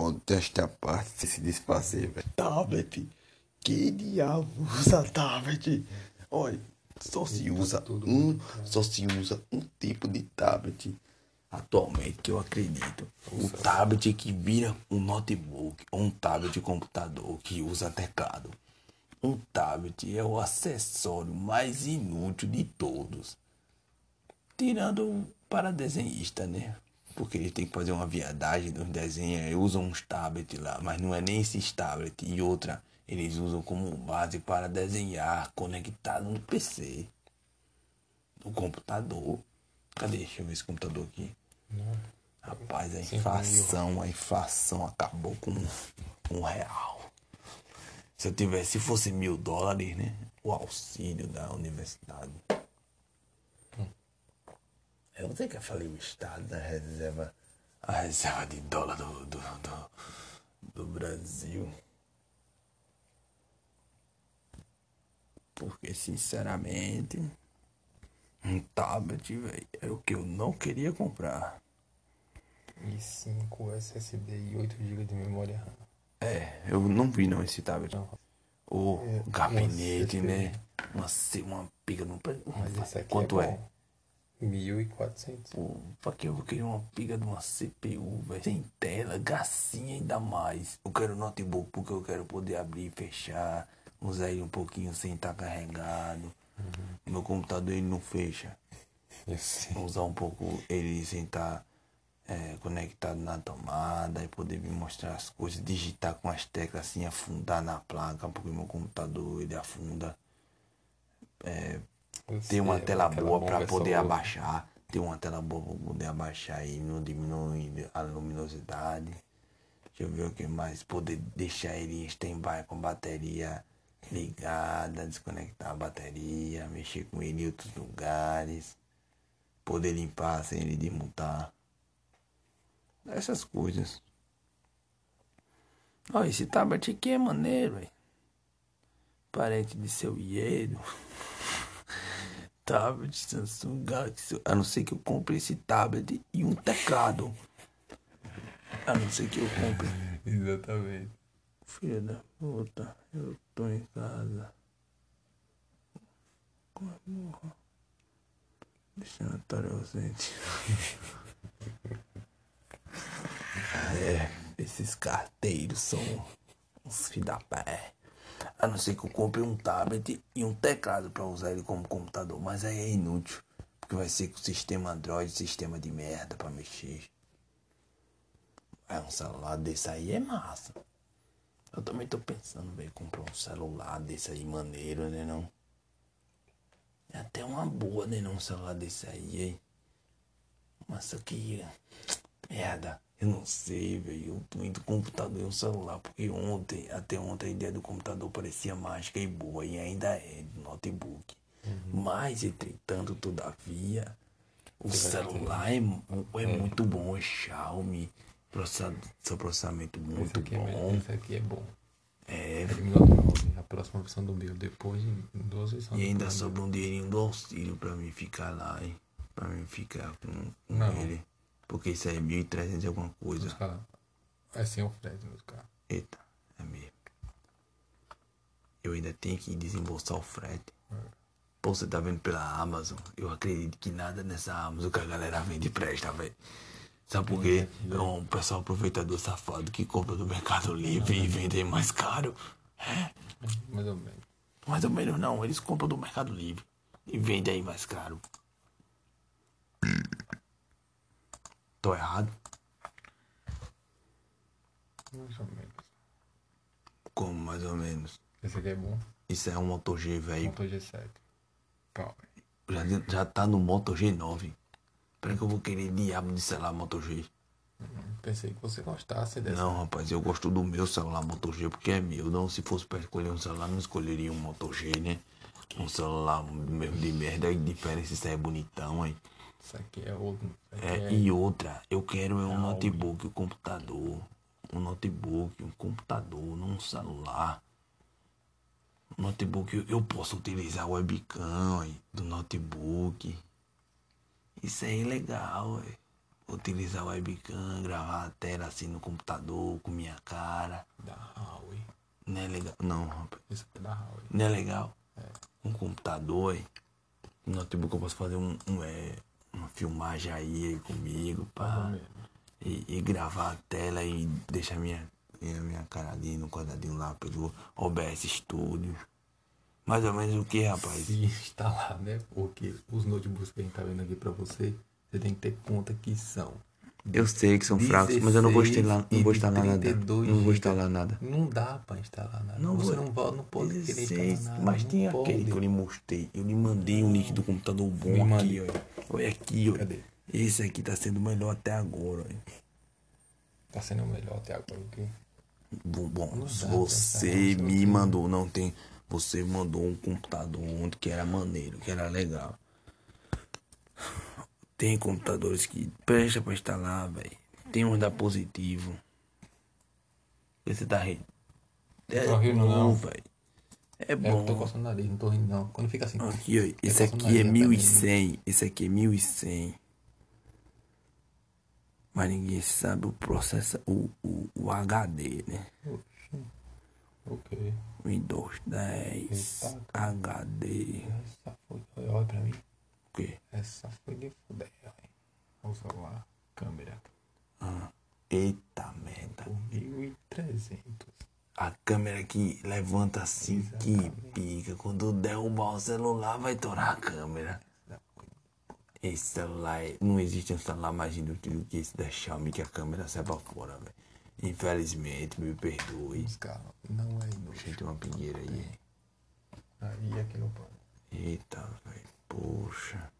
Modéstia à parte, se desfazer, velho. Tablet. Que diabo usa tablet? Olha, só se usa um, só se usa um tipo de tablet atualmente que eu acredito. O tablet que vira um notebook ou um tablet de computador que usa teclado. Um tablet é o acessório mais inútil de todos. Tirando para desenhista, né? Porque eles têm que fazer uma viadagem dos desenhos, aí usam uns tablets lá, mas não é nem esses tablets. E outra, eles usam como base para desenhar conectado no PC. No computador. Cadê? Deixa eu ver esse computador aqui. Não. Rapaz, a inflação, a inflação acabou com um real. Se eu tivesse, se fosse mil dólares, né? O auxílio da universidade. Eu não sei que eu falei o estado da reserva. A reserva de dólar do, do, do, do Brasil. Porque, sinceramente, um tablet, velho, era o que eu não queria comprar. E 5 SSD e 8 GB de memória RAM. É, eu não vi não esse tablet. Não. O É, gabinete, né? Uma, uma pica no. Mas esse aqui Quanto é? é? Bom. 1400. Pô, pra que eu vou querer uma pica de uma CPU, velho? Sem tela, gracinha ainda mais. Eu quero notebook porque eu quero poder abrir e fechar. Usar ele um pouquinho sem estar carregado. Meu computador ele não fecha. Usar um pouco ele sem estar é, conectado na tomada e poder me mostrar as coisas, digitar com as teclas assim, afundar na placa, porque meu computador ele afunda. Eu sei, uma tela aquela boa para é poder só- abaixar. Ter uma tela boa para poder abaixar e não diminuir a luminosidade. Deixa eu ver o que mais. Poder deixar ele em stand-by com bateria ligada, desconectar a bateria, mexer com ele em outros lugares. Poder limpar sem ele desmontar. Essas coisas. Ó, esse tablet aqui é maneiro, velho. Parente de seu Iedo. tablet Samsung Galaxy. A não ser que eu compre esse tablet e um teclado. A não ser que eu compre. Exatamente. Filha da puta, eu tô em casa. Como é burro? Destinatário ausente. é, esses carteiros são uns filhos da pé. A não ser que eu compre um tablet e um teclado pra usar ele como computador. Mas aí é inútil. Porque vai ser com sistema Android, sistema de merda pra mexer. É um celular desse aí é massa. Eu também tô pensando, velho, comprar um celular desse aí maneiro, né não? É até uma boa, né não, um celular desse aí, hein? Mas só que. Merda, eu não sei, velho. Eu tô indo computador e um celular, porque ontem, até ontem, a ideia do computador parecia mágica e boa, e ainda é, do notebook. Mas, entretanto, todavia, o celular é, mu- é muito bom, é Xiaomi, processador, seu processamento Esse muito aqui, é, bom. melhor, esse aqui é bom. É, É de 19, a próxima versão do meu. Depois de duas versões E ainda sobra um dinheirinho do auxílio pra mim ficar lá, hein? Pra mim ficar com, com Não. ele. Porque isso aí é 1.300 e alguma coisa. É sem o frete meus carros. Eita, é mesmo. Eu ainda tenho que desembolsar o frete. Pô, você tá vendo pela Amazon? Eu acredito que nada nessa Amazon que a galera vende presta, velho. Sabe por quê? É um pessoal aproveitador safado que compra do Mercado Livre e vende mais caro. É, Mais ou menos. mais ou menos não, eles compram do Mercado Livre e vendem aí mais caro. Tô errado? Mais ou menos. Como mais ou menos? Esse aqui é bom. Isso é um Moto G, velho. Motor G7. Power. Já, já tá no Moto G9. Peraí que eu vou querer diabo de celular Moto G. Pensei que você gostasse dessa. Não, rapaz, eu gosto do meu celular Moto G porque é meu. Não, se fosse pra escolher um celular, não escolheria um Moto G, né? Um celular mesmo de merda, a diferença isso aí é bonitão, hein? Isso aqui é outro. Aqui É, é, e outra, eu quero é um notebook, um computador. Um notebook, um computador, não um celular. Um notebook, eu, eu posso utilizar o webcam do notebook. Isso aí é legal, ué. utilizar webcam, gravar a tela assim no computador com minha cara. Da Huawei. Não é legal. Não, rapaz. Isso aqui é da Huawei. Não é legal? Um computador, hein? Um notebook eu posso fazer um, um, é, uma filmagem aí, aí comigo, pá. E, e gravar a tela e deixar minha, minha, minha cara ali no quadradinho lá pelo OBS Studio. Mais ou menos o que, rapaz? Se instalar, né? Porque os notebooks que a gente tá vendo aqui pra você, você tem que ter conta que são. Eu sei que são fracos, mas eu não vou instalar, não vou instalar nada. 32 Não vou instalar nada. Não dá pra instalar nada. Não você vou- não, vai, não pode querer 16, instalar nada. mas não tem pode. aquele que eu lhe mostrei. Eu lhe mandei um link do computador bom Me aqui, ó. Olha aqui, ó. Cadê? Esse aqui tá sendo o melhor até agora, ó. Tá sendo o melhor até agora. ok? Bom, bom, dá pra você me mandou, não tem. Você mandou um computador ontem que era maneiro, que era legal. Tem computadores que presta pra instalar, velho. Tem uns da positivo. Você tá rindo? É tô rindo, bom, não. velho. É É, eu tô bom. coçando o nariz, não tô rindo não. Quando fica assim. Aqui, ó. eu Esse coço o aqui é nariz até 1100. Esse aqui é 1100. Mas ninguém sabe o processo, o, o, o HD, né? mesmo. Ok. Windows 10 Eita, HD. Essa foi. Olha pra mim. Quê? Essa foi de fuder. Olha o celular. Câmera. Ah, eita merda. Por 1.300. A câmera que levanta assim, que pica. Quando derrubar o celular, vai torar a câmera. Esse celular, é- não existe um celular mais inútil do que esse da Xiaomi, que a câmera sai pra fora, velho. Infelizmente, me perdoe. Os caras não é inútil. Gente, uma pingueira aí. Aí aqui no pano. Eita, velho. Poxa.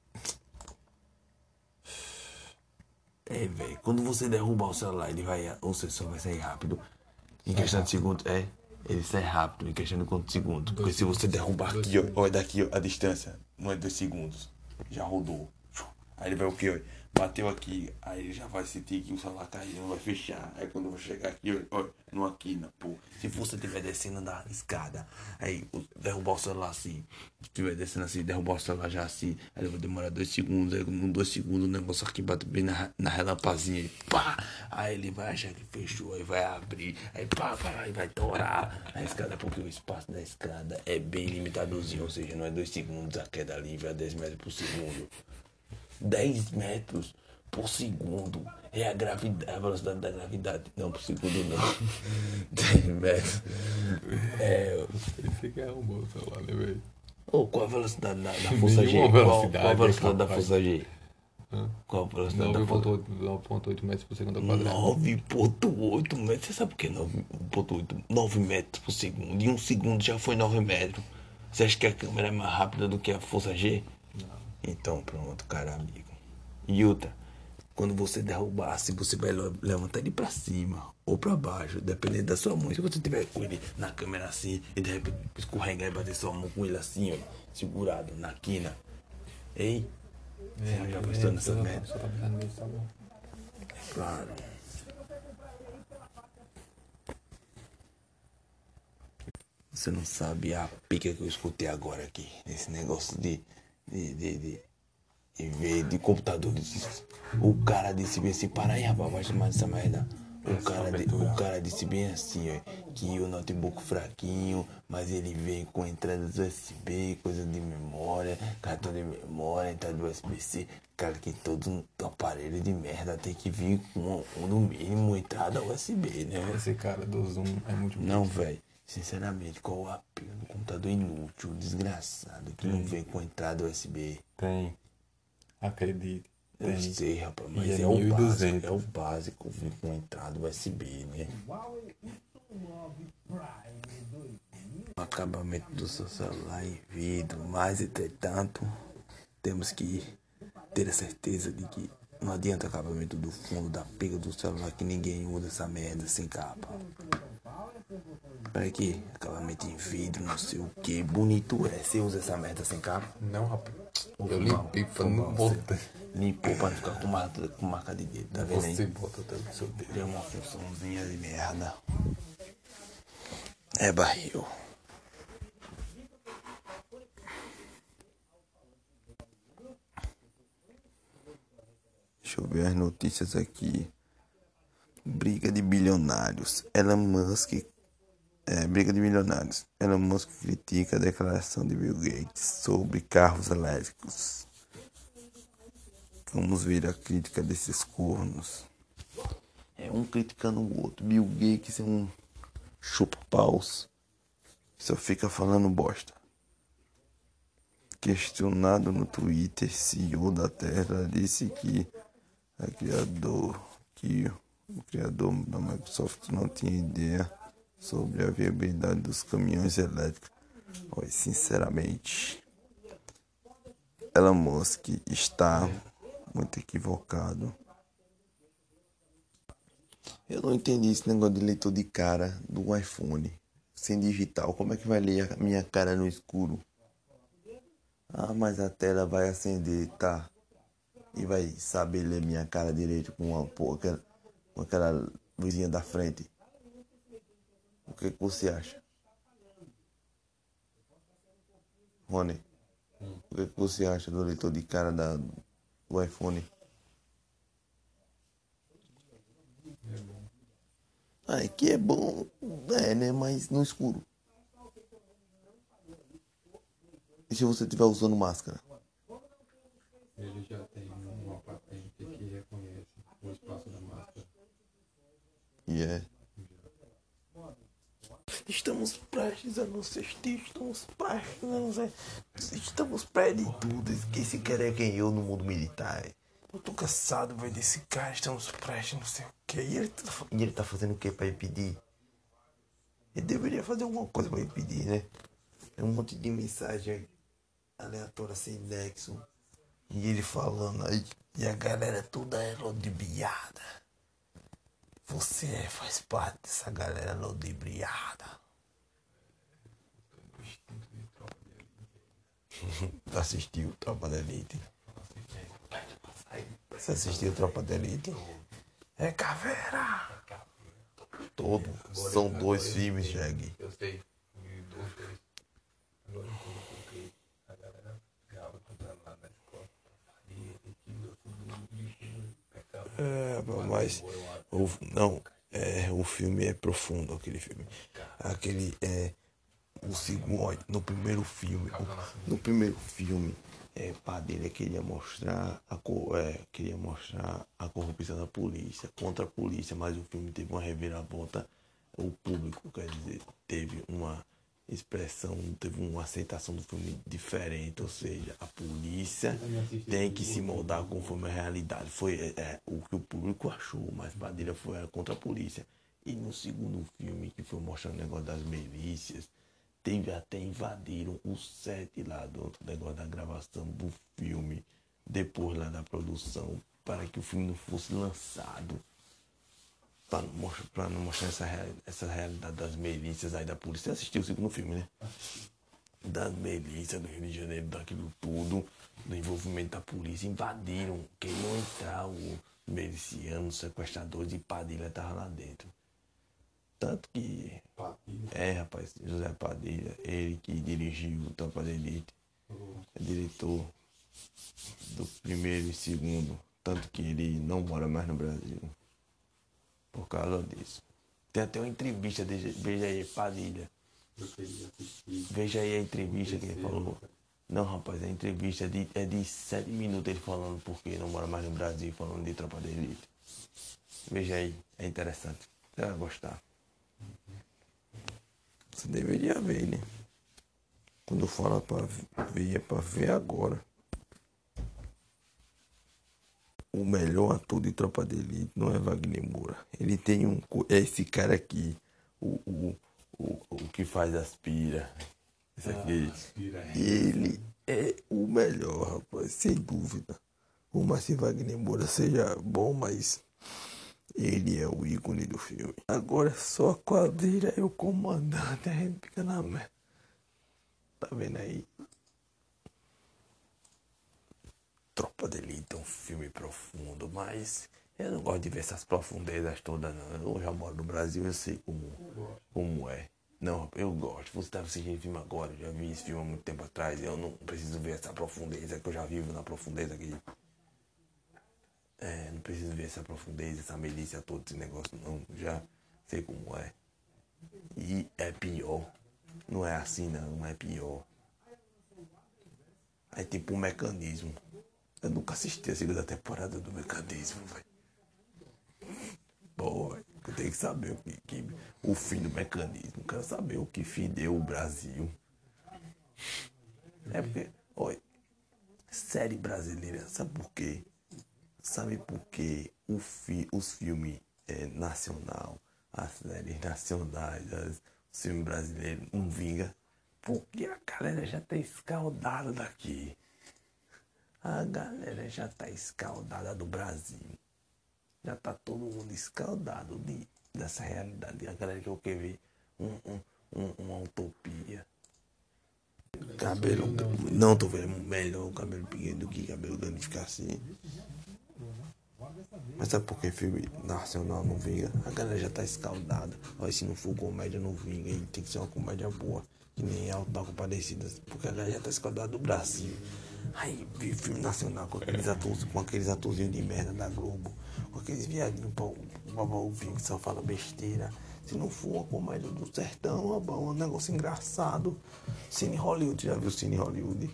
É, velho. Quando você derrubar o celular, ele vai. O sensor vai sair rápido. Em questão de segundos. É. Ele sai rápido em questão de quantos segundos. Porque se você derrubar aqui, ó. Olha daqui, ó. A distância. Não é dois segundos. Já rodou. Aí ele vai o quê, ó? Bateu aqui, aí já vai sentir que o celular caiu, vai fechar. Aí quando eu vou chegar aqui, ó, ó, numa quina, pô. Se você estiver descendo da escada, aí derrubar o celular assim, estiver descendo assim, derrubar o celular já assim, aí vai demorar dois segundos, aí com dois segundos o negócio aqui bate bem na, na relampazinha e pá! Aí ele vai achar que fechou, aí vai abrir, aí pá, pá, aí vai torar a escada, porque o espaço da escada é bem limitadozinho, ou seja, não é dois segundos a queda livre a 10 metros por segundo. 10 metros por segundo. É a gravidade, a velocidade da gravidade. Não, por segundo não. 10 metros. É. Esse aqui arrumou o celular, né, velho? Ô, qual a velocidade da, da força G? Qual, qual a velocidade da força G? Hã? Qual a velocidade da força 9.8 9.8 metros por segundo ao quadrado. 9.8 metros. Você sabe o que é 9.8? 9 metros por segundo. E um segundo já foi 9 metros. Você acha que a câmera é mais rápida do que a força G? Não. Então pronto, cara amigo. E outra, quando você derrubar, se você vai le- levantar ele pra cima ou pra baixo, dependendo da sua mão. Se você tiver com ele na câmera assim e de repente escorregar e bater sua mão com ele assim, ó, segurado na quina. Ei, você já pensou nessa só- merda? Tá bom. Claro. Você não sabe a pica que eu escutei agora aqui. Esse negócio de. De. de. de, de ver de computador. O cara disse bem assim, para aí, rapaz, vai chamar essa merda. O cara, di- o cara disse bem assim, ó, que o notebook fraquinho, mas ele vem com entradas USB, coisa de memória, cartão de memória, entrada USB-C. Cara, que todo aparelho de merda tem que vir com, no mínimo, entrada USB, né? Esse cara do Zoom é muito Não, velho. Sinceramente, qual a pena do computador inútil, desgraçado, que não vem com entrada USB? Tem. Acredite. Eu Tem. sei, rapaz, mas é é, o 1.200. básico. É o básico, vir com entrada USB, né? O acabamento do seu celular em vidro, mas entretanto, temos que ter a certeza de que não adianta o acabamento do fundo da pega do celular que ninguém usa essa merda sem capa. Olha aqui, acabamento em vidro, não sei o que, bonito é. Você usa essa merda sem capa? Não, rapaz. Eu limpei pra não botar. Limpou pra não ficar com marca, com marca de dedo, tá vendo aí? Você bota o seu dedo. Deu uma funçãozinha de merda. É barril. Deixa eu ver as notícias aqui. Briga de bilionários. Elon Musk. É, briga de bilionários. Elon Musk critica a declaração de Bill Gates sobre carros elétricos. Vamos ver a crítica desses cornos. É um criticando o outro. Bill Gates é um chupa-paus. Só fica falando bosta. Questionado no Twitter, CEO da Tesla disse que a criador, que o criador da Microsoft não tinha ideia sobre a viabilidade dos caminhões elétricos. Oi, sinceramente, Elon Musk está muito equivocado. Eu não entendi esse negócio de leitor de cara do iPhone sem digital. Como é que vai ler a minha cara no escuro? Ah, mas a tela vai acender, tá? E vai saber ler minha cara direito com, uma, com aquela luzinha da frente. O que, que você acha? Rony, o que, que você acha do leitor de cara da, do iPhone? Ah, é que é bom, é, né? Mas no escuro. E se você estiver usando máscara? Ele já tem uma patente que reconhece o espaço da máscara. E é. Estamos prestes a nos assistir, estamos nos Estamos prestes de tudo. Esse cara é quem eu no mundo militar. Eu tô cansado, velho, desse cara. Estamos prestes, não sei o que. E ele tá, e ele tá fazendo o que pra impedir? Ele deveria fazer alguma coisa pra impedir, né? É um monte de mensagem aleatória sem nexo. E ele falando aí. E a galera toda é ludibriada. Você faz parte dessa galera ludibriada. Assistiu Tropa da Elite? Você assistiu Tropa da Elite? É caveira! Todo. São dois filmes, Jag. Eu sei. Dois, três. Agora. É, mas o, não, é, o filme é profundo, aquele filme. Aquele é o segundo, no primeiro filme, no primeiro filme, é, Padilha queria mostrar a é, queria mostrar a corrupção da polícia contra a polícia, mas o filme teve uma reviravolta, o público, quer dizer, teve uma expressão, teve uma aceitação do filme diferente, ou seja, a polícia tem que se moldar conforme a realidade. Foi é, é, o que o público achou, mas Padilha foi contra a polícia. E no segundo filme, que foi mostrando o negócio das milícias, teve até invadiram o set lá do negócio da gravação do filme, depois lá da produção, para que o filme não fosse lançado. Para não mostrar, pra não mostrar essa, essa realidade das milícias aí da polícia. Você assistiu o segundo filme, né? Das milícias do Rio de Janeiro, daquilo tudo, do envolvimento da polícia, invadiram, queriam entrar os milicianos, sequestradores e Padilha estava lá dentro. Tanto que é, rapaz, José Padilha, ele que dirigiu o Tropa de Elite, é diretor do primeiro e segundo, tanto que ele não mora mais no Brasil. Por causa disso. Tem até uma entrevista de Veja aí, Padilha. Veja aí a entrevista que ele falou. Não, rapaz, a entrevista é de, é de sete minutos ele falando porque não mora mais no Brasil, falando de Tropa de Elite. Veja aí, é interessante. Você vai gostar. Você deveria ver, né? Quando fala pra ver, é pra ver agora. O melhor ator de Tropa de Elite não é Wagner Moura. Ele tem um. É esse cara aqui. O, o, o, o que faz aspira. Esse aqui. Ele é o melhor, rapaz, sem dúvida. Por mais que Wagner Moura seja bom, mas ele é o ícone do filme. Agora é só a quadrilha e o comandante, a gente fica na merda. Tá vendo aí? Tropa de Elite é um filme profundo, mas eu não gosto de ver essas profundezas todas, não. Eu já moro no Brasil, eu sei como, como é. Não, eu gosto. Você tá assistindo filme agora, eu já vi esse filme há muito tempo atrás. Eu não preciso ver essa profundeza, que eu já vivo na profundeza aqui. É, não preciso ver essa profundez, essa milícia, todo esse negócio, não. Já sei como é. E é pior. Não é assim, não, é pior. É tipo um mecanismo. Eu nunca assisti a segunda temporada do mecanismo, velho. Pô, eu tenho que saber o que, que, o fim do mecanismo. Quero saber o que fideu o Brasil. É porque, olha, série brasileira, sabe por quê? Sabe por quê o fi, os filmes é, nacional, as séries nacionais, as, os filmes brasileiros não vinga? Porque a galera já tá escaldada daqui. A galera já tá escaldada do Brasil. Já tá todo mundo escaldado de, dessa realidade. A galera que eu quero ver um, um, um, uma utopia. Cabelo. Não, tô vendo melhor o cabelo pequeno do que cabelo grande ficar assim. Mas sabe por que filme nacional não vinga? A galera já tá escaldada. Olha, se não for comédia, não vinga. Tem que ser uma comédia boa. Que nem Alto da Compadecida. Porque a galera já tá escaldada do Brasil. Aí filme nacional com aqueles atores, com aqueles atorzinhos de merda da Globo. Com aqueles viadinhos pra ouvir que só fala besteira. Se não for uma comédia do sertão, um negócio engraçado. Cine Hollywood, já viu Cine Hollywood?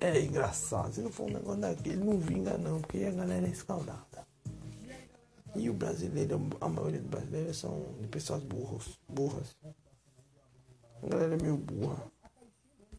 É engraçado. Se não for um negócio daquele, não vinga não, porque a galera é escaldada. E o brasileiro, a maioria dos brasileiros são de pessoas burros, burras. A galera é meio burra.